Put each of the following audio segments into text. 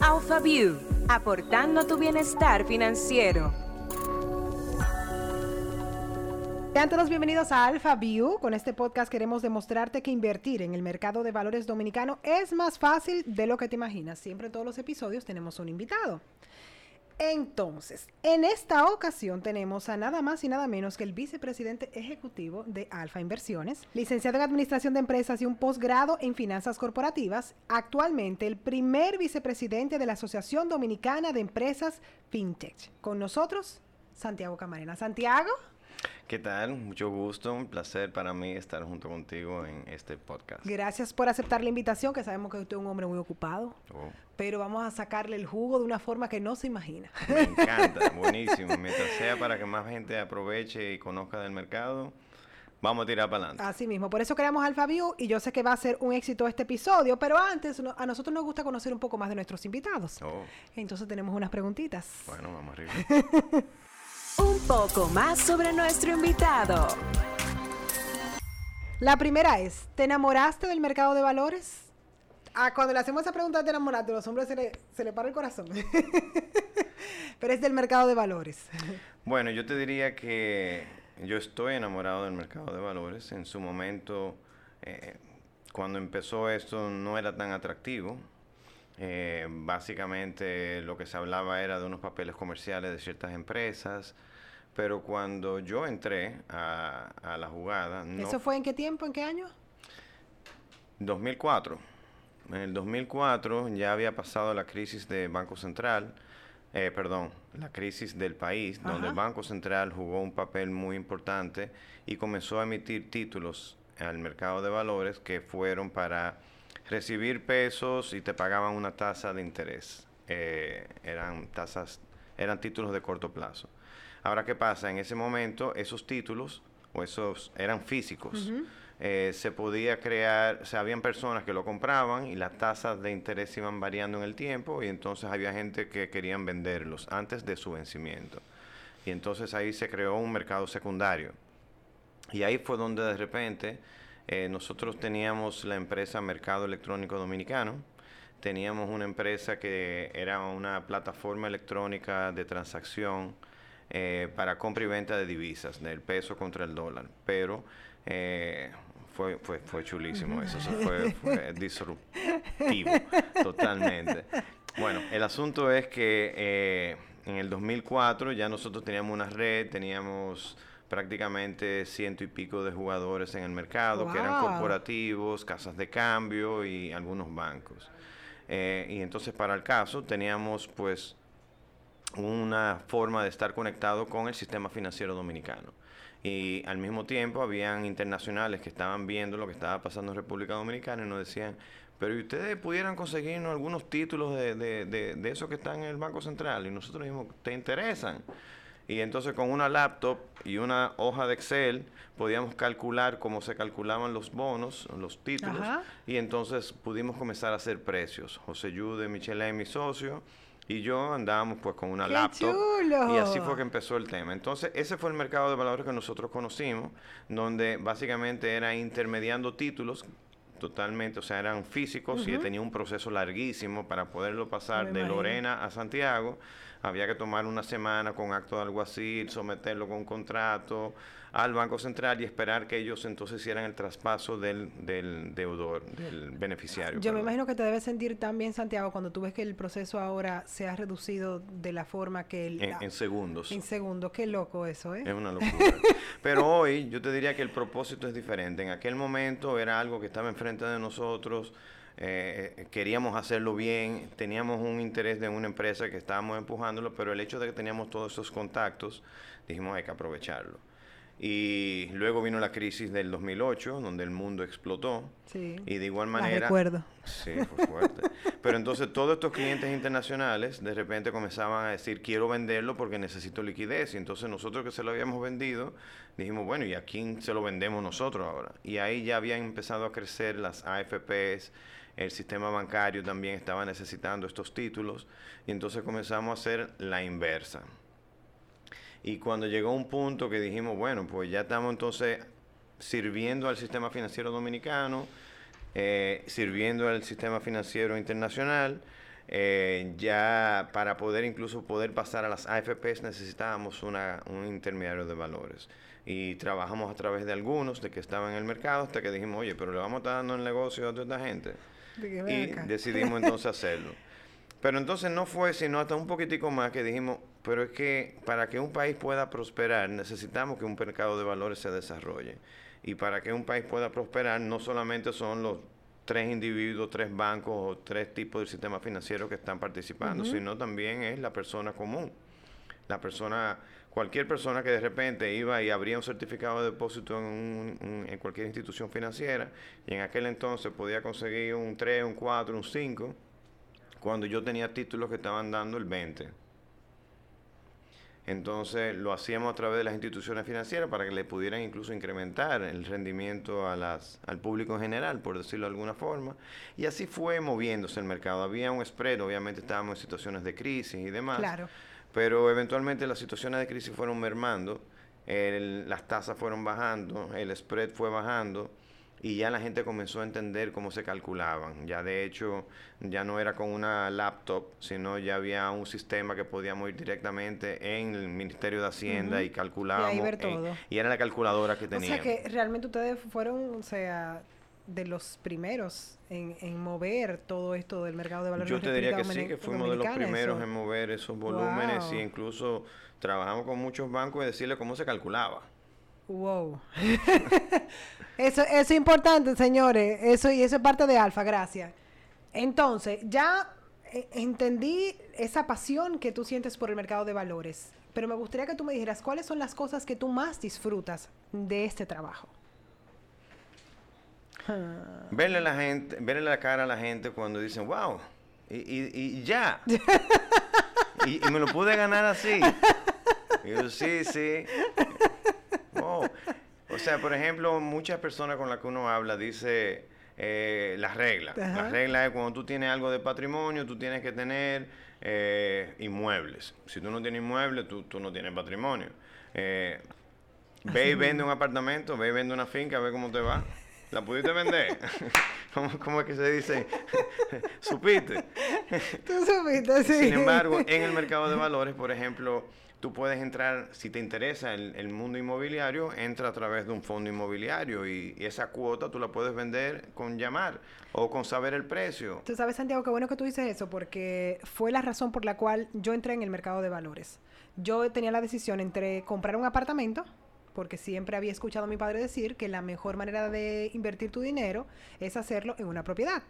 AlphaView, aportando tu bienestar financiero. Sean todos bienvenidos a Alpha View. Con este podcast queremos demostrarte que invertir en el mercado de valores dominicano es más fácil de lo que te imaginas. Siempre en todos los episodios tenemos un invitado. Entonces, en esta ocasión tenemos a nada más y nada menos que el vicepresidente ejecutivo de Alfa Inversiones, licenciado en Administración de Empresas y un posgrado en Finanzas Corporativas, actualmente el primer vicepresidente de la Asociación Dominicana de Empresas FinTech. Con nosotros, Santiago Camarena. Santiago. ¿Qué tal? Mucho gusto, un placer para mí estar junto contigo en este podcast. Gracias por aceptar la invitación, que sabemos que usted es un hombre muy ocupado, oh. Pero vamos a sacarle el jugo de una forma que no se imagina. Me encanta, buenísimo. Mientras sea para que más gente aproveche y conozca del mercado, Vamos a tirar para adelante. Así mismo, por eso creamos AlphaView y yo sé que va a ser un éxito este episodio, pero antes a nosotros nos gusta conocer un poco más de nuestros invitados. Oh. Entonces tenemos unas preguntitas. Bueno, vamos arriba. un poco más sobre nuestro invitado. La primera es, ¿te enamoraste del mercado de valores? Ah, cuando le hacemos esa pregunta de enamorarte, a los hombres se le, se le para el corazón. Pero es del mercado de valores. Bueno, yo te diría que yo estoy enamorado del mercado de valores. En su momento, eh, cuando empezó esto, no era tan atractivo. Eh, básicamente lo que se hablaba era de unos papeles comerciales de ciertas empresas, pero cuando yo entré a, la jugada... ¿Eso fue en qué tiempo, en qué año? 2004. En el 2004 ya había pasado la crisis de Banco Central, eh, perdón, la crisis del país, donde el Banco Central jugó un papel muy importante y comenzó a emitir títulos al mercado de valores que fueron para recibir pesos y te pagaban una tasa de interés. Eh, eran tasas, eran títulos de corto plazo. Ahora, ¿qué pasa? En ese momento, esos títulos, o esos, eran físicos. Eh, se podía crear, o sea, habían personas que lo compraban y las tasas de interés iban variando en el tiempo y entonces había gente que querían venderlos antes de su vencimiento. Y entonces ahí se creó un mercado secundario. Y ahí fue donde de repente eh, nosotros teníamos la empresa Mercado Electrónico Dominicano, teníamos una empresa que era una plataforma electrónica de transacción eh, para compra y venta de divisas, del peso contra el dólar, pero eh, fue, fue, fue chulísimo eso, fue, fue disruptivo totalmente. Bueno, el asunto es que en el 2004 ya nosotros teníamos una red, teníamos prácticamente ciento y pico de jugadores en el mercado, que eran corporativos, casas de cambio y algunos bancos. Eh, y entonces para el caso teníamos pues una forma de estar conectado con el sistema financiero dominicano. Y al mismo tiempo habían internacionales que estaban viendo lo que estaba pasando en República Dominicana y nos decían, pero ustedes pudieran conseguirnos algunos títulos de, de, de, de eso que está en el Banco Central? Y nosotros dijimos, ¿te interesan? Y entonces con una laptop y una hoja de Excel podíamos calcular cómo se calculaban los bonos, los títulos, y entonces pudimos comenzar a hacer precios. José Yude, Michelle, mi socio, y yo andábamos pues con una laptop. y así fue que empezó el tema. Entonces ese fue el mercado de valores que nosotros conocimos, donde básicamente era intermediando títulos totalmente, o sea, eran físicos y tenía un proceso larguísimo para poderlo pasar de Lorena a Santiago. Había que tomar una semana con acto de alguacil, someterlo con un contrato al Banco Central y esperar que ellos entonces hicieran el traspaso del, del deudor, del beneficiario. Yo me imagino que te debes sentir también, Santiago, cuando tú ves que el proceso ahora se ha reducido de la forma que... El, en, segundos. En segundos, qué loco eso, ¿eh? Es una locura. Pero hoy yo te diría que el propósito es diferente. En aquel momento era algo que estaba enfrente de nosotros eh, queríamos hacerlo bien, teníamos un interés de una empresa que estábamos empujándolo, pero el hecho de que teníamos todos esos contactos, dijimos hay que aprovecharlo. Y luego vino la crisis del 2008, donde el mundo explotó. y de igual manera... recuerdo. Sí. Pero entonces todos estos clientes internacionales de repente comenzaban a decir, quiero venderlo porque necesito liquidez. Y entonces nosotros que se lo habíamos vendido, dijimos, bueno, ¿y a quién se lo vendemos nosotros ahora? Y ahí ya habían empezado a crecer las AFPs, el sistema bancario también estaba necesitando estos títulos y entonces comenzamos a hacer la inversa. Y cuando llegó un punto que dijimos, bueno, pues ya estamos entonces sirviendo al sistema financiero dominicano, eh, sirviendo al sistema financiero internacional, eh, ya para poder incluso poder pasar a las AFPs necesitábamos una, un intermediario de valores. Y trabajamos a través de algunos de que estaban en el mercado hasta que dijimos, oye, pero le vamos a estar dando el negocio a toda esta gente. Y decidimos entonces hacerlo. Pero entonces no fue sino hasta un poquitico más que dijimos, pero es que para que un país pueda prosperar necesitamos que un mercado de valores se desarrolle. Y para que un país pueda prosperar no solamente son los tres individuos, tres bancos o tres tipos de sistema financiero que están participando, sino también es la persona común. La persona, cualquier persona que de repente iba y abría un certificado de depósito en, en cualquier institución financiera y en aquel entonces podía conseguir un 3, un 4, un 5, cuando yo tenía títulos que estaban dando el 20. Entonces lo hacíamos a través de las instituciones financieras para que le pudieran incluso incrementar el rendimiento a las, al público en general, por decirlo de alguna forma. Y así fue moviéndose el mercado. Había un spread, obviamente estábamos en situaciones de crisis y demás. Claro. Pero eventualmente las situaciones de crisis fueron mermando, las tasas fueron bajando, el spread fue bajando y ya la gente comenzó a entender cómo se calculaban. Ya de hecho, ya no era con una laptop, sino ya había un sistema que podíamos ir directamente en el Ministerio de Hacienda y calculábamos. Y ver todo. y era la calculadora que teníamos. O sea que realmente ustedes fueron, o sea, de los primeros en, mover todo esto del mercado de valores. Yo te diría que sí, que fuimos de los primeros en mover esos volúmenes y incluso trabajamos con muchos bancos y decirles cómo se calculaba. Wow. eso, eso es importante, señores. Eso y eso es parte de Alfa, gracias. Entonces, ya eh, entendí esa pasión que tú sientes por el mercado de valores, pero me gustaría que tú me dijeras cuáles son las cosas que tú más disfrutas de este trabajo. Verle la gente, verle la cara a la gente cuando dicen, wow, y, y, ya. y, me lo pude ganar así. Y yo, sí, sí. O sea, por ejemplo, muchas personas con las que uno habla dice eh, las reglas. Las reglas es cuando tú tienes algo de patrimonio, tú tienes que tener eh, inmuebles. Si tú no tienes inmuebles, tú, no tienes patrimonio. Eh, ve y vende un apartamento, ve y vende una finca, ve cómo te va. ¿La pudiste vender? ¿Cómo, es que se dice? ¿Supiste? Tú supiste, sí. Sin embargo, en el mercado de valores, por ejemplo, tú puedes entrar, si te interesa el, mundo inmobiliario, entra a través de un fondo inmobiliario y, esa cuota tú la puedes vender con llamar o con saber el precio. Tú sabes, Santiago, qué bueno que tú dices eso, porque fue la razón por la cual yo entré en el mercado de valores. Yo tenía la decisión entre comprar un apartamento, porque siempre había escuchado a mi padre decir que la mejor manera de invertir tu dinero es hacerlo en una propiedad.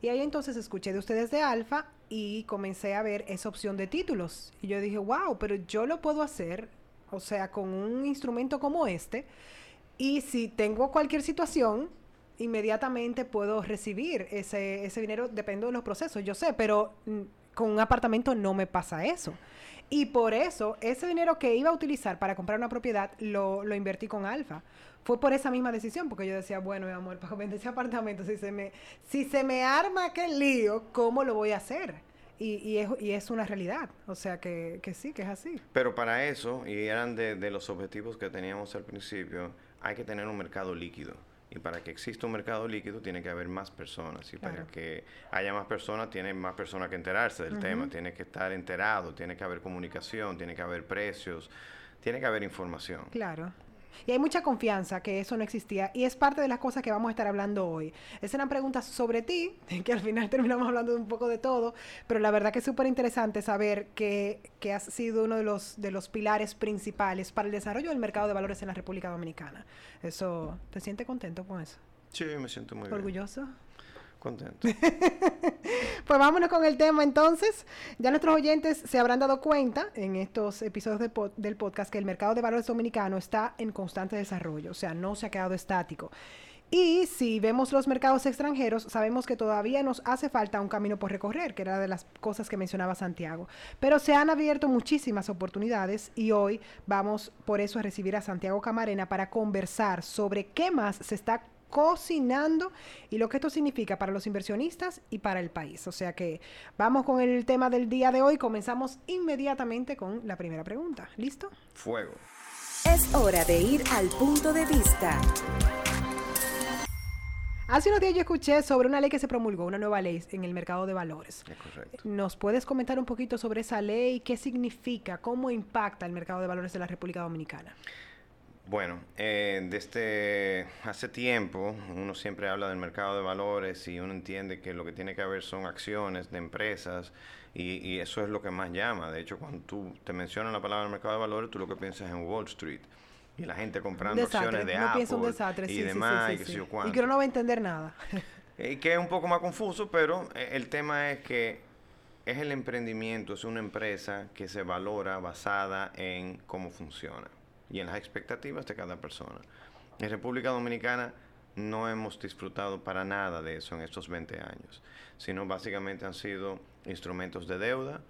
Y ahí entonces escuché de ustedes de Alfa y comencé a ver esa opción de títulos. Y yo dije, wow, pero yo lo puedo hacer, o sea, con un instrumento como este. Y si tengo cualquier situación, inmediatamente puedo recibir ese, ese dinero, depende de los procesos, yo sé, pero mm, con un apartamento no me pasa eso. Y por eso, ese dinero que iba a utilizar para comprar una propiedad, lo, lo invertí con Alfa fue por esa misma decisión, porque yo decía, bueno, mi amor, para vender ese apartamento, si se me, si se me arma aquel lío, ¿cómo lo voy a hacer? Y, y, es, y es una realidad, o sea que, que, sí, que es así. Pero para eso, y eran de, de los objetivos que teníamos al principio, hay que tener un mercado líquido. Y para que exista un mercado líquido tiene que haber más personas. Y para que haya más personas, tiene más personas que enterarse del tema. Tiene que estar enterado, tiene que haber comunicación, tiene que haber precios, tiene que haber información. Claro. Y hay mucha confianza que eso no existía y es parte de las cosas que vamos a estar hablando hoy. Esas eran preguntas sobre ti, que al final terminamos hablando de un poco de todo, pero la verdad que es súper interesante saber que, que has sido uno de los, de los pilares principales para el desarrollo del mercado de valores en la República Dominicana. Eso, ¿te sientes contento con eso? Sí, me siento muy ¿Orgulloso? Pues vámonos con el tema entonces. Ya nuestros oyentes se habrán dado cuenta en estos episodios del podcast que el mercado de valores dominicano está en constante desarrollo, o sea, no se ha quedado estático. Y si vemos los mercados extranjeros, sabemos que todavía nos hace falta un camino por recorrer, que era de las cosas que mencionaba Santiago. Pero se han abierto muchísimas oportunidades y hoy vamos por eso a recibir a Santiago Camarena para conversar sobre qué más se está cocinando y lo que esto significa para los inversionistas y para el país. O sea que vamos con el tema del día de hoy. Comenzamos inmediatamente con la primera pregunta. ¿Listo? Fuego. Es hora de ir al punto de vista. Hace unos días yo escuché sobre una ley que se promulgó, una nueva ley en el mercado de valores. Es correcto. ¿Nos puedes comentar un poquito sobre esa ley? ¿Qué significa? ¿Cómo impacta el mercado de valores de la República Dominicana? Bueno, eh, desde hace tiempo uno siempre habla del mercado de valores y uno entiende que lo que tiene que haber son acciones de empresas y, y eso es lo que más llama. De hecho, cuando tú te mencionas la palabra mercado de valores, tú lo que piensas en Wall Street y la gente comprando acciones de uno Apple piensa un desastre, y sí, demás sí, y sí, sé sí. yo Y que uno no va a entender nada. Y que es un poco más confuso, pero eh, el tema es que es el emprendimiento, es una empresa que se valora basada en cómo funciona y en las expectativas de cada persona. En República Dominicana no hemos disfrutado para nada de eso en estos 20 años, sino básicamente han sido instrumentos de deuda,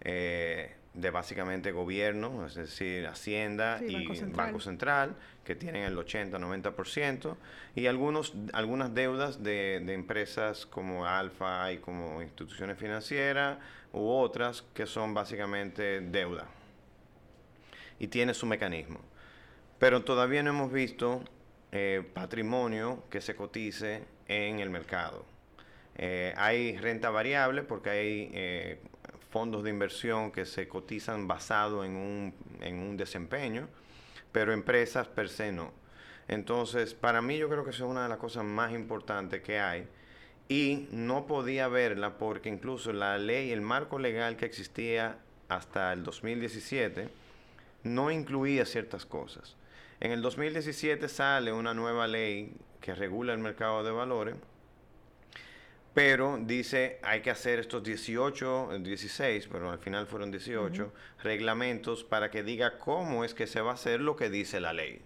eh, de básicamente gobierno, es decir, Hacienda Sí, y Banco Central. Banco Central, que tienen el 80-90%, y algunos, algunas deudas de, de empresas como Alfa y como instituciones financieras u otras que son básicamente deuda. Y tiene su mecanismo. Pero todavía no hemos visto eh, patrimonio que se cotice en el mercado. Eh, hay renta variable porque hay eh, fondos de inversión que se cotizan basado en un, en un desempeño, pero empresas per se no. Entonces, para mí yo creo que eso es una de las cosas más importantes que hay y no podía verla porque incluso la ley, el marco legal que existía hasta el 2017 no incluía ciertas cosas. En el 2017 sale una nueva ley que regula el mercado de valores, pero dice hay que hacer estos 18, eh, 16, pero al final fueron 18 reglamentos para que diga cómo es que se va a hacer lo que dice la ley.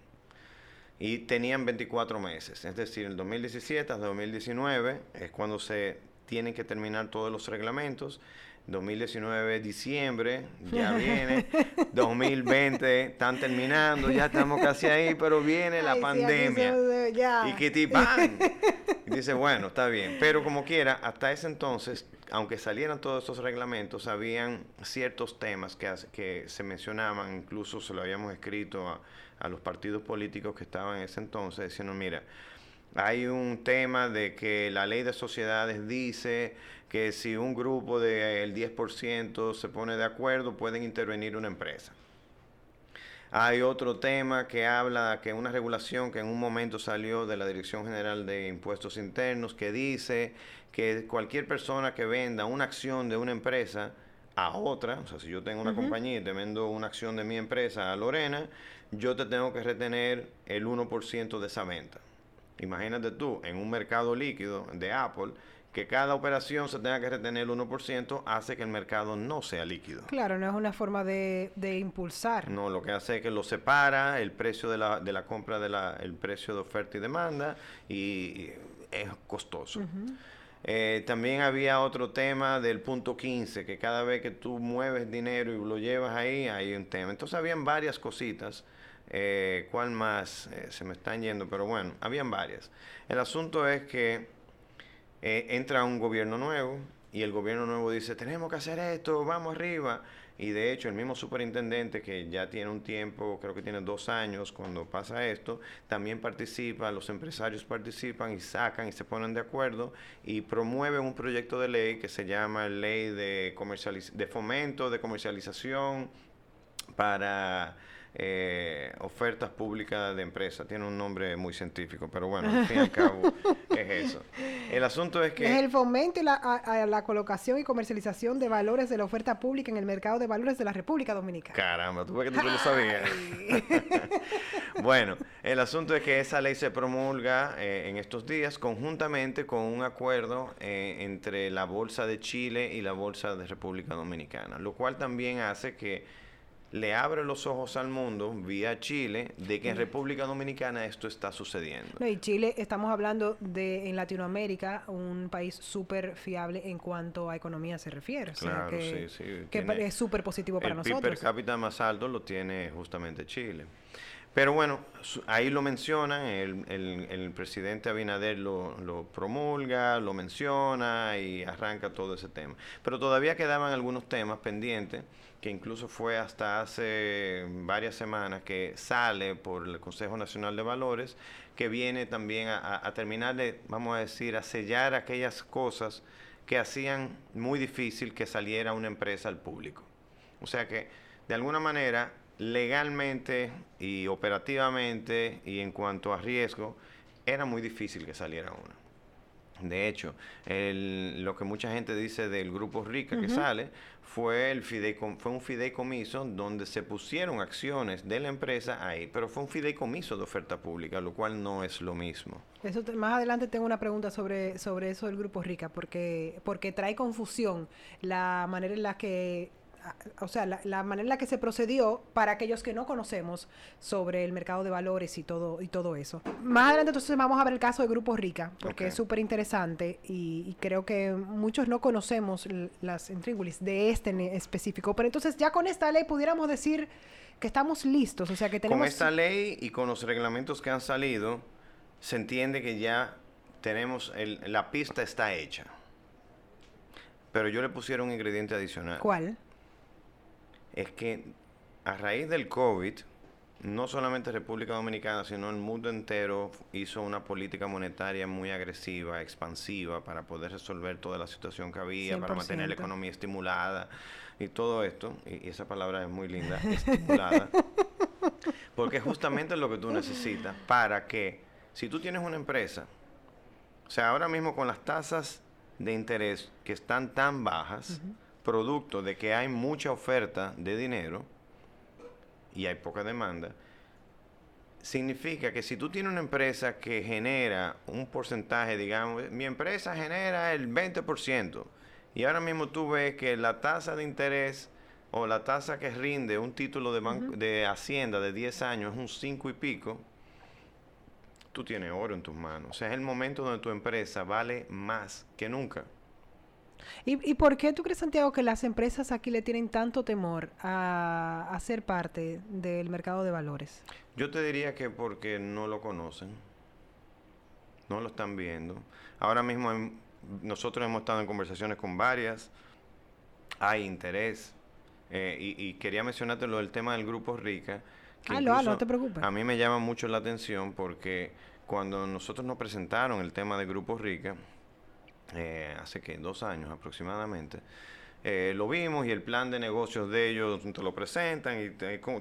Y tenían 24 meses, es decir, el 2017 hasta 2019 es cuando se tienen que terminar todos los reglamentos. 2019, diciembre, ya viene. 2020, están terminando, ya estamos casi ahí, pero viene la Ay, pandemia. ya. Y que ¡pam! Y dice, bueno, está bien. Pero como quiera, hasta ese entonces, aunque salieran todos estos reglamentos, habían ciertos temas que, que se mencionaban, incluso se lo habíamos escrito a, a los partidos políticos que estaban en ese entonces, diciendo, mira, hay un tema de que la ley de sociedades dice que si un grupo del 10% se pone de acuerdo, pueden intervenir una empresa. Hay otro tema que habla que una regulación que en un momento salió de la Dirección General de Impuestos Internos que dice que cualquier persona que venda una acción de una empresa a otra, o sea, si yo tengo una compañía y te vendo una acción de mi empresa a Lorena, yo te tengo que retener el 1% de esa venta. Imagínate tú, en un mercado líquido de Apple, que cada operación se tenga que retener el 1%, hace que el mercado no sea líquido. Claro, no es una forma de, de impulsar. No, lo que hace es que lo separa el precio de la, de la compra, de la, el precio de oferta y demanda, y es costoso. Eh, también había otro tema del punto 15, que cada vez que tú mueves dinero y lo llevas ahí, hay un tema. Entonces habían varias cositas. Eh, ¿Cuál más? Eh, se me están yendo, pero bueno, habían varias. El asunto es que eh, entra un gobierno nuevo y el gobierno nuevo dice, tenemos que hacer esto, vamos arriba. Y de hecho el mismo superintendente que ya tiene un tiempo, creo que tiene dos años cuando pasa esto, también participa, los empresarios participan y sacan y se ponen de acuerdo y promueven un proyecto de ley que se llama Ley de, comercializ- de Fomento de Comercialización para eh, ofertas públicas de empresas. Tiene un nombre muy científico, pero bueno, al fin y al cabo es eso. El asunto es que... Es el fomento y la, a, a la colocación y comercialización de valores de la oferta pública en el mercado de valores de la República Dominicana. Caramba, tú ves que tú no lo sabías. bueno, el asunto es que esa ley se promulga eh, en estos días conjuntamente con un acuerdo eh, entre la Bolsa de Chile y la Bolsa de República Dominicana, lo cual también hace que le abre los ojos al mundo vía Chile de que en República Dominicana esto está sucediendo. No, y Chile, estamos hablando de en Latinoamérica, un país súper fiable en cuanto a economía se refiere. O sea, que, sí, sí, que tiene es súper positivo para el PIB per nosotros. cápita más alto lo tiene justamente Chile. Pero bueno, ahí lo mencionan, el, el, presidente Abinader lo, lo, promulga, lo menciona y arranca todo ese tema. Pero todavía quedaban algunos temas pendientes, que incluso fue hasta hace varias semanas que sale por el Consejo Nacional de Valores, que viene también a, terminar de, vamos a decir, a sellar aquellas cosas que hacían muy difícil que saliera una empresa al público. O sea que, de alguna manera, legalmente y operativamente y en cuanto a riesgo, era muy difícil que saliera una. De hecho, lo que mucha gente dice del grupo Rica que sale fue, el fue un fideicomiso donde se pusieron acciones de la empresa ahí, pero fue un fideicomiso de oferta pública, lo cual no es lo mismo. Eso más adelante tengo una pregunta sobre, sobre eso del grupo Rica, porque, porque trae confusión la manera en la que o sea, la, manera en la que se procedió para aquellos que no conocemos sobre el mercado de valores y todo, y todo eso. Más adelante entonces vamos a ver el caso de Grupo Rica, porque es súper interesante y, creo que muchos no conocemos las intríngulis de este en específico. Pero entonces ya con esta ley pudiéramos decir que estamos listos, o sea que tenemos... Con esta ley y con los reglamentos que han salido, se entiende que ya tenemos, el, la pista está hecha. Pero yo le pusiera un ingrediente adicional. ¿Cuál? Es que a raíz del COVID, no solamente República Dominicana, sino el mundo entero hizo una política monetaria muy agresiva, expansiva, para poder resolver toda la situación que había, para mantener la economía estimulada y todo esto, y, esa palabra es muy linda, estimulada, porque justamente es lo que tú necesitas para que, si tú tienes una empresa, o sea, ahora mismo con las tasas de interés que están tan bajas, producto de que hay mucha oferta de dinero y hay poca demanda, significa que si tú tienes una empresa que genera un porcentaje, digamos, mi empresa genera el 20%, y ahora mismo tú ves que la tasa de interés o la tasa que rinde un título de, banco, de Hacienda de 10 años es un 5 y pico, tú tienes oro en tus manos. O sea, es el momento donde tu empresa vale más que nunca. ¿Y, por qué tú crees, Santiago, que las empresas aquí le tienen tanto temor a, ser parte del mercado de valores? Yo te diría que porque no lo conocen, no lo están viendo. Ahora mismo nosotros hemos estado en conversaciones con varias, hay interés, eh, y, quería mencionarte lo del tema del grupo Rica. Que no te preocupes. A mí me llama mucho la atención porque cuando nosotros nos presentaron el tema del grupo Rica, eh, hace que dos años aproximadamente. Eh, lo vimos y el plan de negocios de ellos te lo presentan y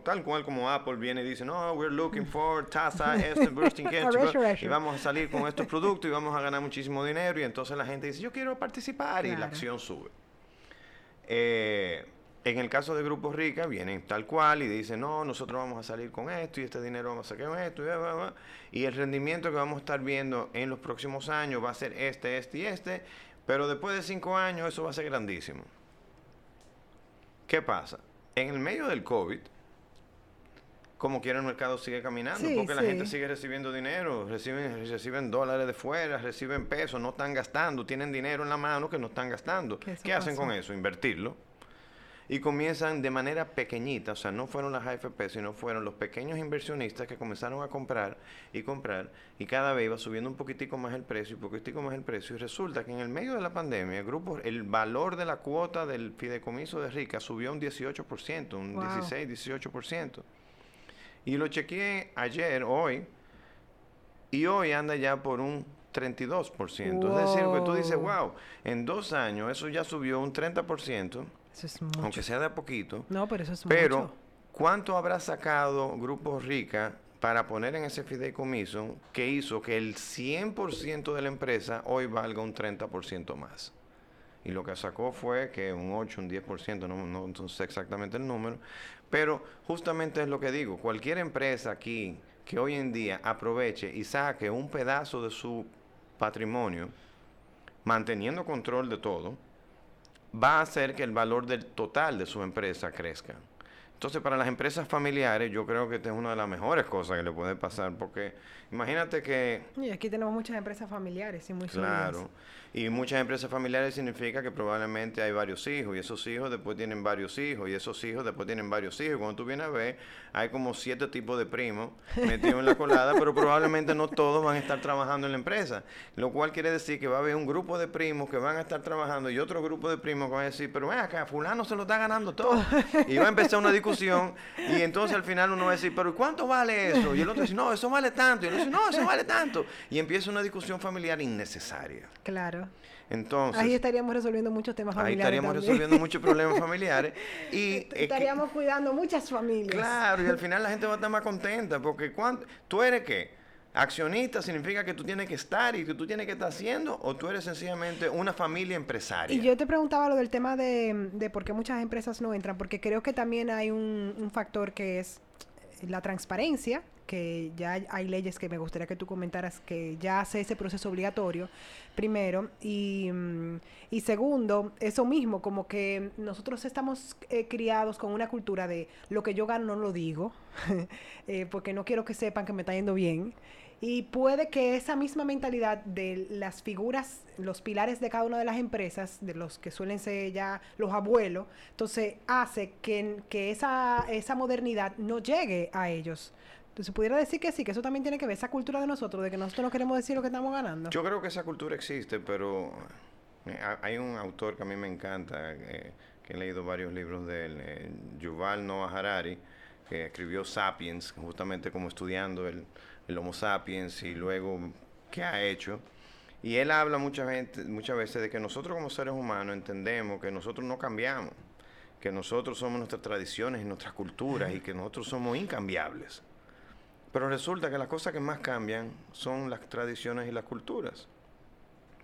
tal cual como Apple viene y dice, no, we're looking for tasa, este, bursting y vamos a salir con estos productos y vamos a ganar muchísimo dinero y entonces la gente dice, yo quiero participar y la acción sube. Eh, en el caso de Grupos Rica, vienen tal cual y dicen, no, nosotros vamos a salir con esto y este dinero vamos a sacar con esto y, y el rendimiento que vamos a estar viendo en los próximos años va a ser este, este y este, pero después de cinco años eso va a ser grandísimo. ¿Qué pasa? En el medio del COVID, como quiera el mercado sigue caminando, porque la gente sigue recibiendo dinero, reciben, reciben dólares de fuera, reciben pesos, no están gastando, tienen dinero en la mano que no están gastando. ¿Qué hacen con eso? Invertirlo y comienzan de manera pequeñita, o sea, no fueron las AFP, sino fueron los pequeños inversionistas que comenzaron a comprar y comprar y cada vez iba subiendo un poquitico más el precio y poquitico más el precio y resulta que en el medio de la pandemia el grupo, el valor de la cuota del fideicomiso de Rica subió un 18%, un 16, 18%. Y lo chequeé ayer, hoy, y hoy anda ya por un 32%. Es decir, que tú dices, wow, en dos años eso ya subió un 30%. Aunque sea de a poquito. No, pero eso es Pero, ¿cuánto habrá sacado Grupo Rica para poner en ese fideicomiso que hizo que el 100% de la empresa hoy valga un 30% más? Y lo que sacó fue que un 8, un 10%, no, no, sé exactamente el número, pero justamente es lo que digo, cualquier empresa aquí que hoy en día aproveche y saque un pedazo de su patrimonio, manteniendo control de todo, va a hacer que el valor del total de su empresa crezca. Entonces, para las empresas familiares, yo creo que esta es una de las mejores cosas que le puede pasar, porque imagínate que... Y aquí tenemos muchas empresas familiares y muy Claro. Y muchas empresas familiares significa que probablemente hay varios hijos, y esos hijos después tienen varios hijos, y esos hijos después tienen varios hijos. Cuando tú vienes a ver, hay como siete tipos de primos metidos en la colada, pero probablemente no todos van a estar trabajando en la empresa. Lo cual quiere decir que va a haber un grupo de primos que van a estar trabajando y otro grupo de primos que van a decir, pero ven acá, fulano se lo está ganando todo. y va a empezar una discusión, y entonces al final uno va a decir, pero ¿cuánto vale eso? Y el otro dice, no, eso vale tanto. Y el otro dice, no, eso vale tanto. Y empieza una discusión familiar innecesaria. Claro. Entonces, ahí estaríamos resolviendo muchos temas familiares. Ahí estaríamos resolviendo muchos problemas familiares. Y estaríamos cuidando muchas familias. Claro, y al final la gente va a estar más contenta, porque cuando, tú eres qué? Accionista significa que tú tienes que estar y que tú tienes que estar haciendo, o tú eres sencillamente una familia empresaria. Y yo te preguntaba lo del tema de, de por qué muchas empresas no entran, porque creo que también hay un, un factor que es la transparencia, que ya hay leyes que me gustaría que tú comentaras que ya hace ese proceso obligatorio, primero, y, mm, y segundo, eso mismo, como que nosotros estamos eh, criados con una cultura de lo que yo gano no lo digo, eh, porque no quiero que sepan que me está yendo bien. Y puede que esa misma mentalidad de las figuras, los pilares de cada una de las empresas, de los que suelen ser ya los abuelos, entonces hace que, que esa, esa modernidad no llegue a ellos. Entonces, pudiera decir que sí, que eso también tiene que ver, esa cultura de nosotros, de que nosotros no queremos decir lo que estamos ganando. Yo creo que esa cultura existe, pero eh, hay un autor que a mí me encanta, eh, que he leído varios libros de él, eh, Yuval Noah Harari, que escribió Sapiens, justamente como estudiando el, el Homo sapiens y luego qué ha hecho. Y él habla mucha gente, muchas veces de que nosotros como seres humanos entendemos que nosotros no cambiamos, que nosotros somos nuestras tradiciones y nuestras culturas y que nosotros somos incambiables. Pero resulta que las cosas que más cambian son las tradiciones y las culturas.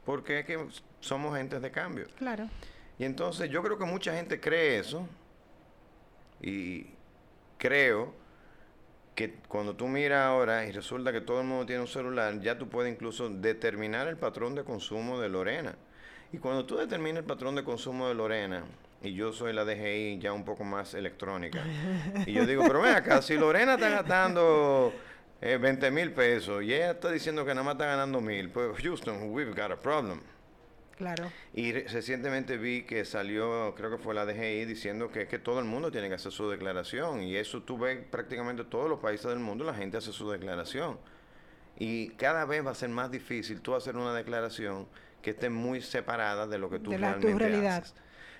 Porque es que somos gentes de cambio. Claro. Y entonces yo creo que mucha gente cree eso. Y creo que cuando tú miras ahora y resulta que todo el mundo tiene un celular, ya tú puedes incluso determinar el patrón de consumo de Lorena. Y cuando tú determinas el patrón de consumo de Lorena, y yo soy la DGI ya un poco más electrónica. Y yo digo, pero ven acá, si Lorena está gastando 20 eh, mil pesos y ella está diciendo que nada más está ganando mil, pues Houston, we've got a problem. Claro. Y recientemente vi que salió, creo que fue la DGI, diciendo que, que todo el mundo tiene que hacer su declaración. Y eso tú ves prácticamente todos los países del mundo, la gente hace su declaración. Y cada vez va a ser más difícil tú hacer una declaración que esté muy separada de lo que tú de realmente tu realidad. haces.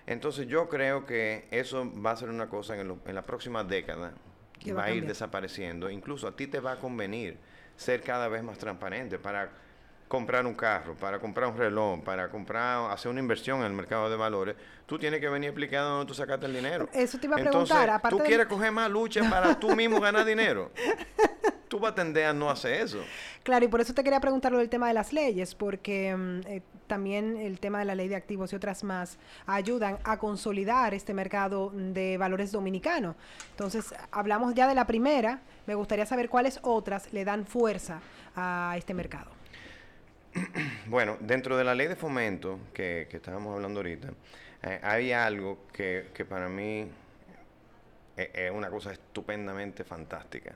Entonces yo creo que eso va a ser una cosa en, en la próxima década que va, a ir desapareciendo. Incluso a ti te va a convenir ser cada vez más transparente para comprar un carro, para comprar un reloj, para comprar, hacer una inversión en el mercado de valores, tú tienes que venir explicando dónde tú sacaste el dinero. Eso te iba a preguntar. Entonces, tú quieres coger más lucha para tú mismo ganar dinero. tú vas a tender a no hacer eso. Claro, y por eso te quería preguntar lo del tema de las leyes, porque mm, eh, también el tema de la ley de activos y otras más ayudan a consolidar este mercado de valores dominicano. Entonces, hablamos ya de la primera, me gustaría saber cuáles otras le dan fuerza a este mercado. Bueno, dentro de la ley de fomento que, estábamos hablando ahorita, eh, hay algo que, que para mí es, es una cosa estupendamente fantástica.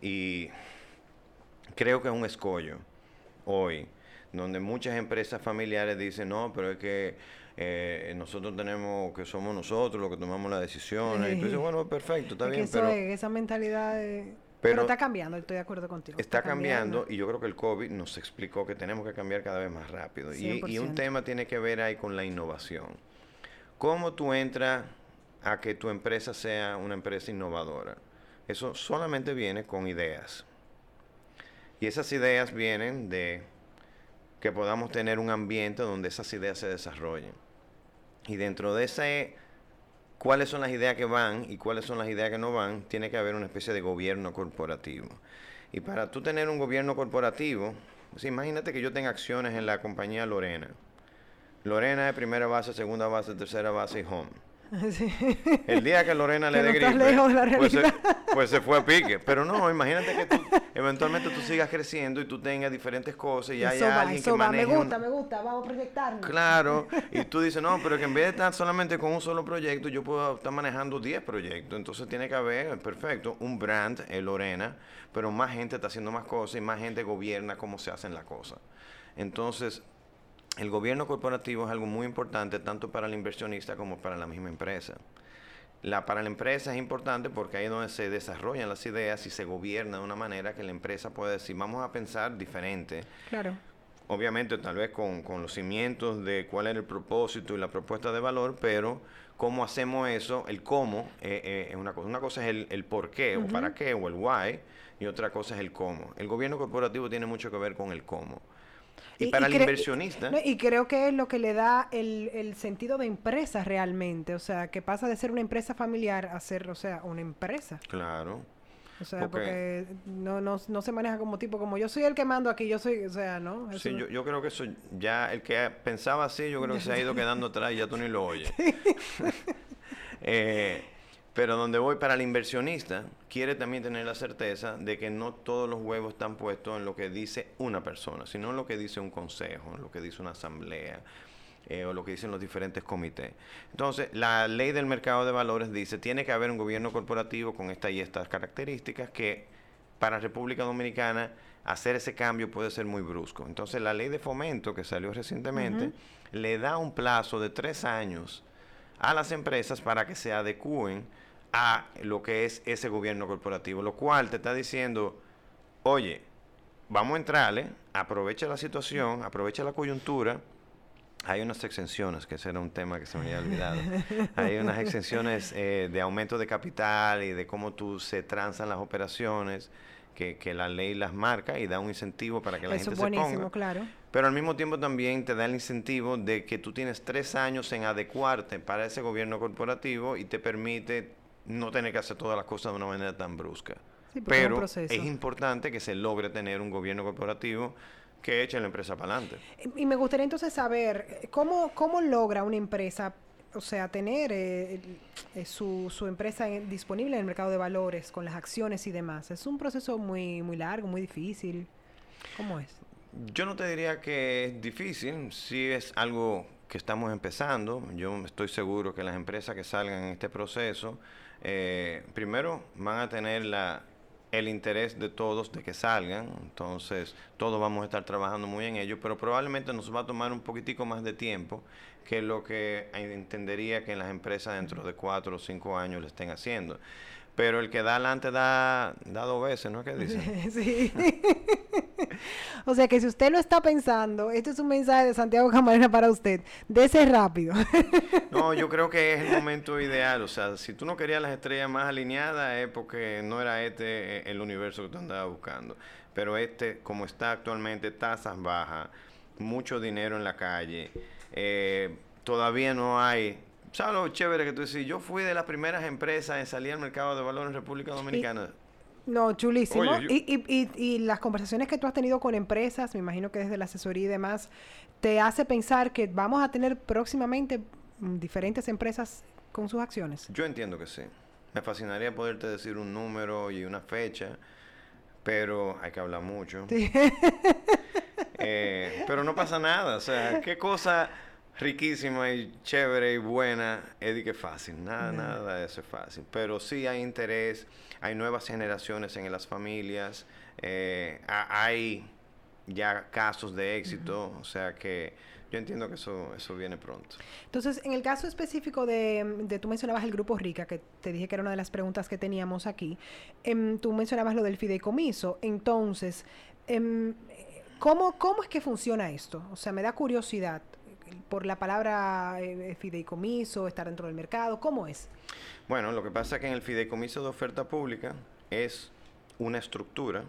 Y creo que es un escollo hoy, donde muchas empresas familiares dicen, no, pero es que eh, nosotros tenemos, que somos nosotros los que tomamos las decisiones. Y tú dices, bueno, perfecto, está bien, pero... esa mentalidad de... Pero, está cambiando, estoy de acuerdo contigo. Está, cambiando, y yo creo que el COVID nos explicó que tenemos que cambiar cada vez más rápido. Y, y, un tema tiene que ver ahí con la innovación. ¿Cómo tú entras a que tu empresa sea una empresa innovadora? Eso solamente viene con ideas. Y esas ideas vienen de que podamos tener un ambiente donde esas ideas se desarrollen. Y dentro de ese, cuáles son las ideas que van y cuáles son las ideas que no van, tiene que haber una especie de gobierno corporativo. Y para tú tener un gobierno corporativo, pues imagínate que yo tenga acciones en la compañía Lorena. Lorena es primera base, segunda base, tercera base y home. El día que Lorena le dé gripe, lejos de la pues, se, pues se fue a pique. Pero no, imagínate que tú, eventualmente tú sigas creciendo y tú tengas diferentes cosas y eso va, alguien que va. Me un- gusta, me gusta, vamos a proyectarnos. Claro, y tú dices, no, pero que en vez de estar solamente con un solo proyecto, yo puedo estar manejando 10 proyectos. Entonces tiene que haber, perfecto, un brand, el Lorena, pero más gente está haciendo más cosas y más gente gobierna cómo se hacen las cosas. Entonces, el gobierno corporativo es algo muy importante tanto para el inversionista como para la misma empresa. La, para la empresa es importante porque ahí es donde se desarrollan las ideas y se gobierna de una manera que la empresa puede decir, vamos a pensar diferente Claro. obviamente tal vez con, con los cimientos de cuál era el propósito y la propuesta de valor, pero cómo hacemos eso, el cómo, eh, eh, es una cosa. Una cosa es el, el por qué o para qué o el why y otra cosa es el cómo. El gobierno corporativo tiene mucho que ver con el cómo. Y, para el inversionista, no, y creo que es lo que le da el, el sentido de empresa realmente. O sea, que pasa de ser una empresa familiar a ser, o sea, una empresa. claro. O sea, Porque- porque no, no, no se maneja como tipo, como yo soy el que mando aquí, yo soy, o sea, ¿no? Eso Sí, yo, yo creo que eso ya, el que pensaba así, yo creo que se ha ido quedando atrás y ya tú ni lo oyes. Eh, pero donde voy para el inversionista, quiere también tener la certeza de que no todos los huevos están puestos en lo que dice una persona, sino en lo que dice un consejo, en lo que dice una asamblea. eh, o lo que dicen los diferentes comités. Entonces, la ley del mercado de valores dice, tiene que haber un gobierno corporativo con estas y estas características que para República Dominicana hacer ese cambio puede ser muy brusco. Entonces la ley de fomento que salió recientemente le da un plazo de tres años a las empresas para que se adecúen a lo que es ese gobierno corporativo, lo cual te está diciendo, oye, vamos a entrarle, aprovecha la situación, aprovecha la coyuntura. Hay unas exenciones, que ese era un tema que se me había olvidado. Hay unas exenciones eh, de aumento de capital y de cómo tú se transan las operaciones, que, que la ley las marca y da un incentivo para que la Eso gente es se buenísimo, ponga. claro. Pero al mismo tiempo también te da el incentivo de que tú tienes tres años en adecuarte para ese gobierno corporativo y te permite no tener que hacer todas las cosas de una manera tan brusca. Sí, es Pero es importante que se logre tener un gobierno corporativo que eche la empresa para adelante. Y me gustaría entonces saber, ¿cómo, cómo logra una empresa, o sea, tener eh, eh, su, su empresa en- disponible en el mercado de valores con las acciones y demás? Es un proceso muy, muy largo, muy difícil. ¿Cómo es? Yo no te diría que es difícil, sí es algo que estamos empezando. Yo estoy seguro que las empresas que salgan en este proceso, eh, primero van a tener la, el interés de todos de que salgan, entonces todos vamos a estar trabajando muy en ello, pero probablemente nos va a tomar un poquitico más de tiempo que lo que entendería que las empresas dentro de cuatro o cinco años lo estén haciendo. Pero el que da adelante da, da dos veces, ¿no es que dicen? Sí. o sea que si usted lo está pensando, este es un mensaje de Santiago Camarena para usted. Dese rápido. No, yo creo que es el momento ideal. O sea, si tú no querías las estrellas más alineadas es porque no era este eh, el universo que tú andabas buscando. Pero este, como está actualmente, tasas bajas, mucho dinero en la calle, eh, todavía no hay... ¿Sabes lo chévere que tú decís? Yo fui de las primeras empresas en salir al mercado de valores en República Dominicana. No, chulísimo. Oye, yo- y, y, y, las conversaciones que tú has tenido con empresas, me imagino que desde la asesoría y demás, te hace pensar que vamos a tener próximamente diferentes empresas con sus acciones. Yo entiendo que sí. Me fascinaría poderte decir un número y una fecha, pero hay que hablar mucho. Sí. Eh, pero no pasa nada, o sea, qué cosa riquísima y chévere y buena es de que fácil, nada, nada de eso es fácil. Pero sí hay interés, hay nuevas generaciones en las familias, eh, ha- hay ya casos de éxito, o sea que yo entiendo que eso, eso viene pronto. Entonces, en el caso específico de, de, tú mencionabas el grupo Rica, que te dije que era una de las preguntas que teníamos aquí, em, tú mencionabas lo del fideicomiso. Entonces, em, ¿cómo, ¿cómo es que funciona esto? O sea, me da curiosidad por la palabra eh, fideicomiso, estar dentro del mercado, ¿cómo es? Bueno, lo que pasa es que en el fideicomiso de oferta pública es una estructura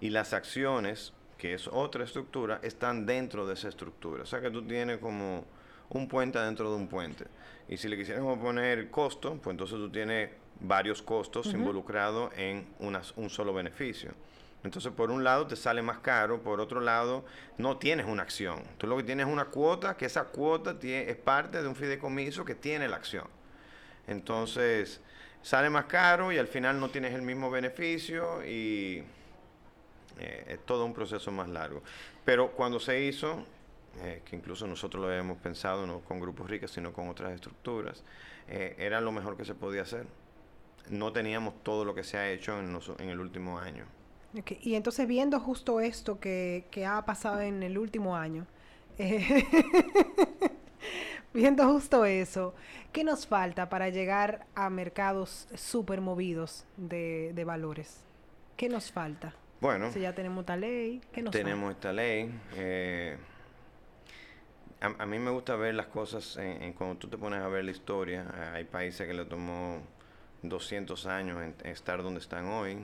y las acciones, que es otra estructura, están dentro de esa estructura. O sea que tú tienes como un puente dentro de un puente. Y si le quisiéramos poner costo, pues entonces tú tienes varios costos involucrados en unas- un solo beneficio. Entonces, por un lado te sale más caro, por otro lado no tienes una acción. Tú lo que tienes es una cuota, que esa cuota es parte de un fideicomiso que tiene la acción. Entonces, sale más caro y al final no tienes el mismo beneficio y eh, es todo un proceso más largo. Pero cuando se hizo, eh, que incluso nosotros lo habíamos pensado no con grupos ricos, sino con otras estructuras, eh, era lo mejor que se podía hacer. No teníamos todo lo que se ha hecho en, en el último año. Y entonces viendo justo esto que, que, ha pasado en el último año, viendo justo eso, ¿qué nos falta para llegar a mercados súper movidos de, de valores? ¿Qué nos falta? Bueno. Si ya tenemos esta ley, ¿qué nos Tenemos esta ley. Eh, a, mí me gusta ver las cosas en, cuando tú te pones a ver la historia. Hay países que le tomó 200 años en, estar donde están hoy,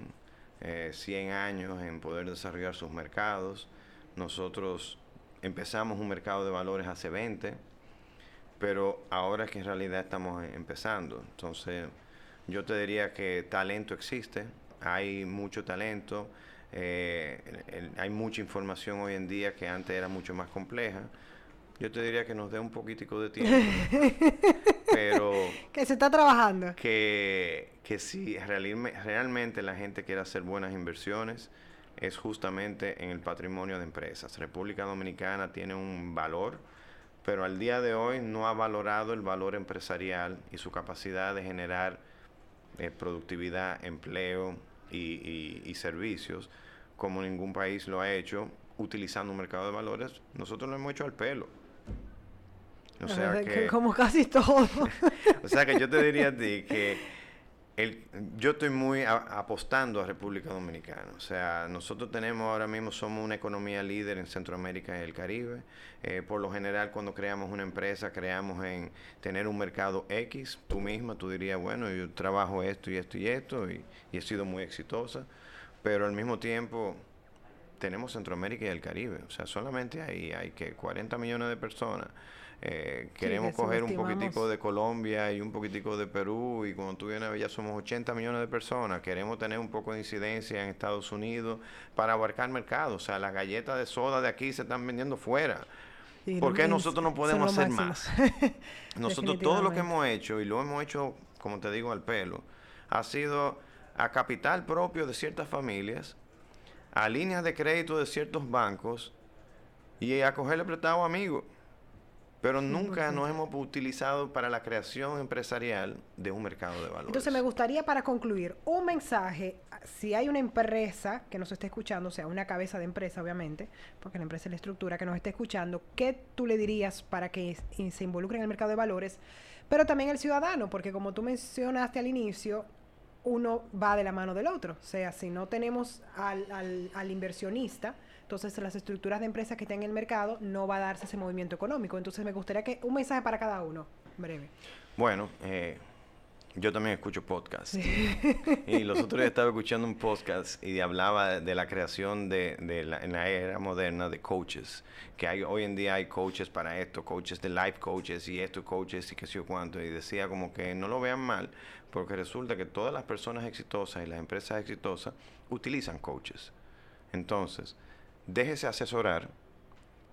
100 eh, años en poder desarrollar sus mercados. Nosotros empezamos un mercado de valores hace 20, pero ahora es que en realidad estamos empezando. Entonces, yo te diría que talento existe, hay mucho talento. Eh, hay mucha información hoy en día que antes era mucho más compleja. Yo te diría que nos dé un poquitico de tiempo. pero... Que se está trabajando. Que, que si realmente la gente quiere hacer buenas inversiones, es justamente en el patrimonio de empresas. República Dominicana tiene un valor, pero al día de hoy no ha valorado el valor empresarial y su capacidad de generar eh, productividad, empleo, y, servicios, como ningún país lo ha hecho, utilizando un mercado de valores, nosotros lo hemos hecho al pelo. O sea que, como casi todo. o sea que yo te diría a ti que el, yo estoy muy apostando a República Dominicana. O sea, nosotros tenemos ahora mismo, somos una economía líder en Centroamérica y el Caribe. Eh, por lo general, cuando creamos una empresa, creamos en tener un mercado X. Tú misma, tú dirías, bueno, yo trabajo esto y esto y esto y, y he sido muy exitosa. Pero al mismo tiempo, tenemos Centroamérica y el Caribe. O sea, solamente ahí hay que 40 millones de personas. Eh, queremos coger un poquitico de Colombia y un poquitico de Perú y cuando tú vienes ya somos 80 millones de personas. Queremos tener un poco de incidencia en Estados Unidos para abarcar mercado. O sea, las galletas de soda de aquí se están vendiendo fuera. ¿Por qué nosotros no podemos hacer más? nosotros todo lo que hemos hecho y lo hemos hecho, como te digo, al pelo, ha sido a capital propio de ciertas familias, a líneas de crédito de ciertos bancos y a cogerle prestado a amigos. Pero nunca nos hemos utilizado para la creación empresarial de un mercado de valores. Entonces me gustaría para concluir un mensaje, si hay una empresa que nos esté escuchando, o sea, una cabeza de empresa obviamente, porque la empresa es la estructura que nos esté escuchando, ¿qué tú le dirías para que se involucre en el mercado de valores? Pero también el ciudadano, porque como tú mencionaste al inicio, uno va de la mano del otro. O sea, si no tenemos al, al, al inversionista, entonces, las estructuras de empresas que estén en el mercado no va a darse ese movimiento económico. Entonces, me gustaría que un mensaje para cada uno, breve. Bueno, eh, yo también escucho podcasts. Y los otros días estaba escuchando un podcast y hablaba de la creación de, la, en la era moderna de coaches. Que hay, hoy en día hay coaches para esto, coaches de life coaches y esto, coaches y qué sé yo cuánto. Y decía como que no lo vean mal, porque resulta que todas las personas exitosas y las empresas exitosas utilizan coaches. Entonces, déjese asesorar,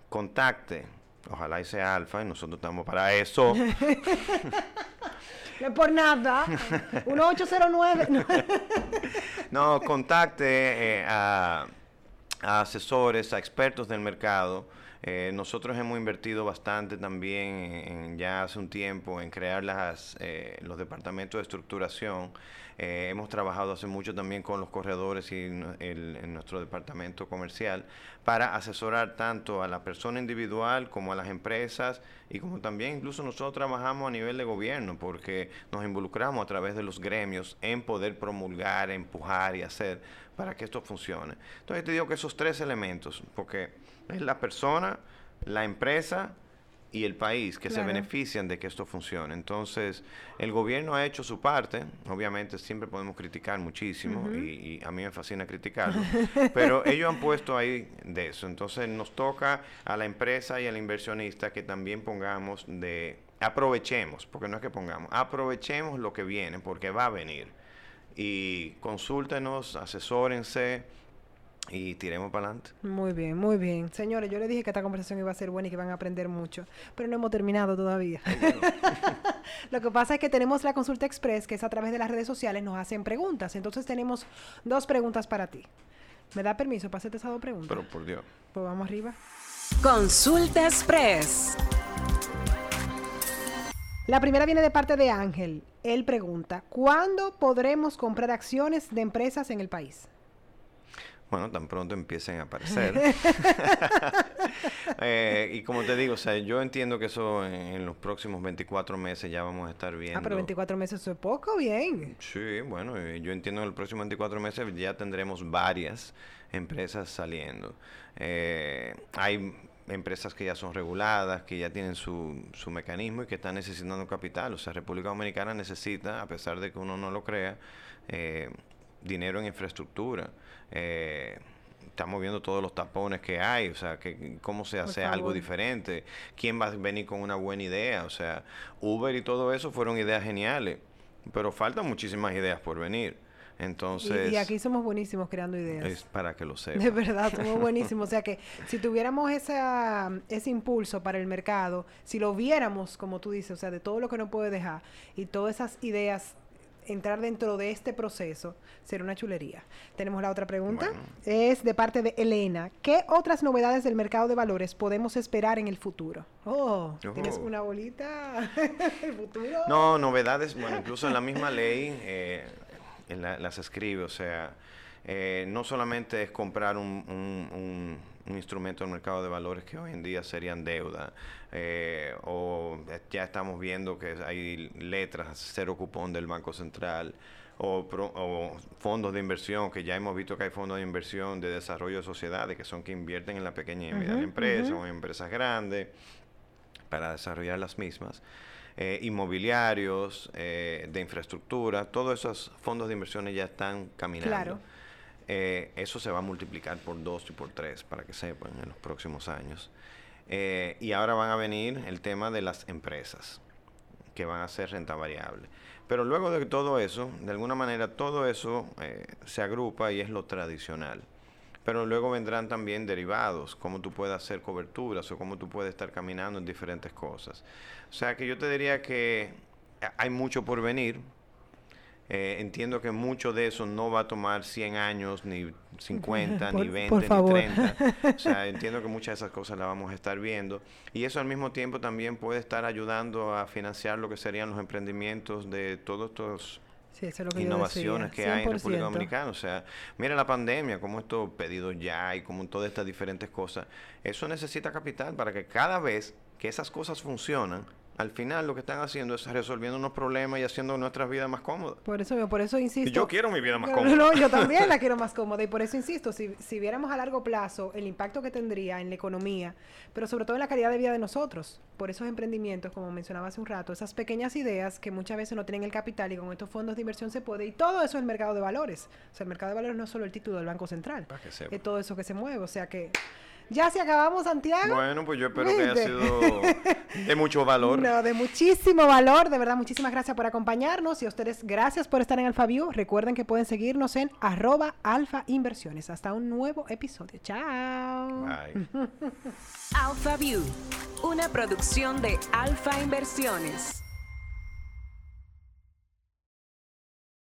contacte, ojalá y sea alfa, y nosotros estamos para eso. no por nada. 1809. no, contacte eh, a, asesores, a expertos del mercado. Eh, nosotros hemos invertido bastante también en, ya hace un tiempo en crear las, eh, los departamentos de estructuración eh, hemos trabajado hace mucho también con los corredores y en nuestro departamento comercial para asesorar tanto a la persona individual como a las empresas y como también incluso nosotros trabajamos a nivel de gobierno porque nos involucramos a través de los gremios en poder promulgar, empujar y hacer para que esto funcione. Entonces te digo que esos tres elementos, porque es la persona, la empresa y el país que se benefician de que esto funcione. Entonces, el gobierno ha hecho su parte, obviamente siempre podemos criticar muchísimo y, a mí me fascina criticarlo, pero ellos han puesto ahí de eso. Entonces, nos toca a la empresa y al inversionista que también pongamos de, aprovechemos, porque no es que pongamos, aprovechemos lo que viene, porque va a venir. Y consúltenos, asesórense, y tiremos para adelante. Muy bien, muy bien. Señores, yo les dije que esta conversación iba a ser buena y que van a aprender mucho, pero no hemos terminado todavía. Lo que pasa es que tenemos la consulta express, que es a través de las redes sociales, nos hacen preguntas. Entonces tenemos dos preguntas para ti. ¿Me da permiso para hacerte esas dos preguntas? Pero por Dios. Pues vamos arriba. Consulta express. La primera viene de parte de Ángel. Él pregunta, ¿cuándo podremos comprar acciones de empresas en el país? Bueno, tan pronto empiecen a aparecer. Eh, y como te digo, o sea, yo entiendo que eso en, los próximos 24 meses ya vamos a estar viendo. Ah, pero 24 meses eso es poco, bien. Sí, bueno, yo entiendo que en los próximos 24 meses ya tendremos varias empresas saliendo. Eh, hay empresas que ya son reguladas, que ya tienen su, su mecanismo y que están necesitando capital. O sea, República Dominicana necesita, a pesar de que uno no lo crea, eh, dinero en infraestructura. Eh, estamos viendo todos los tapones que hay, o sea, que cómo se hace algo diferente, quién va a venir con una buena idea, o sea, Uber y todo eso fueron ideas geniales, pero faltan muchísimas ideas por venir. Entonces. Y, aquí somos buenísimos creando ideas. Es para que lo sepan. De verdad, somos buenísimos. o sea que si tuviéramos esa, ese impulso para el mercado, si lo viéramos, como tú dices, o sea, de todo lo que no puede dejar y todas esas ideas entrar dentro de este proceso será una chulería. Tenemos la otra pregunta. Es de parte de Elena. ¿Qué otras novedades del mercado de valores podemos esperar en el futuro? Oh, ¿tienes oh. una bolita? ¿El futuro? No, novedades, bueno, incluso en la misma ley eh, las escribe, o sea, eh, no solamente es comprar un un instrumento del mercado de valores que hoy en día serían deuda. Eh, o ya estamos viendo que hay letras, cero cupón del Banco Central. O, fondos de inversión, que ya hemos visto que hay fondos de inversión de desarrollo de sociedades que son que invierten en la pequeña y mediana empresa o en empresas grandes para desarrollar las mismas. Eh, inmobiliarios, eh, de infraestructura, todos esos fondos de inversiones ya están caminando. Claro. Eh, eso se va a multiplicar por dos y por tres, para que sepan, en los próximos años. Eh, y ahora van a venir el tema de las empresas, que van a ser renta variable. Pero luego de todo eso, de alguna manera, todo eso eh, se agrupa y es lo tradicional. Pero luego vendrán también derivados, cómo tú puedes hacer coberturas o cómo tú puedes estar caminando en diferentes cosas. O sea que yo te diría que hay mucho por venir, eh, entiendo que mucho de eso no va a tomar 100 años, ni 50, ni 20, ni 30. O sea, entiendo que muchas de esas cosas las vamos a estar viendo. Y eso al mismo tiempo también puede estar ayudando a financiar lo que serían los emprendimientos de todos estos innovaciones que hay en República Dominicana. O sea, mira la pandemia, como estos pedidos ya y como todas estas diferentes cosas. Eso necesita capital para que cada vez que esas cosas funcionan, al final lo que están haciendo es resolviendo unos problemas y haciendo nuestras vidas más cómodas. Por eso, por eso insisto. yo quiero mi vida más cómoda. No, yo también la quiero más cómoda y por eso insisto, si, si viéramos a largo plazo el impacto que tendría en la economía, pero sobre todo en la calidad de vida de nosotros, por esos emprendimientos, como mencionaba hace un rato, esas pequeñas ideas que muchas veces no tienen el capital y con estos fondos de inversión se puede, y todo eso es el mercado de valores. O sea, el mercado de valores no es solo el título del Banco Central, es todo eso que se mueve, o sea que... Ya se acabamos, Santiago. Bueno, pues yo espero que haya sido de mucho valor. No, de muchísimo valor. De verdad, muchísimas gracias por acompañarnos. Y a ustedes, gracias por estar en AlfaView. Recuerden que pueden seguirnos en arroba alfa inversiones. Hasta un nuevo episodio. Chao. Bye. AlfaView, una producción de Alfa Inversiones.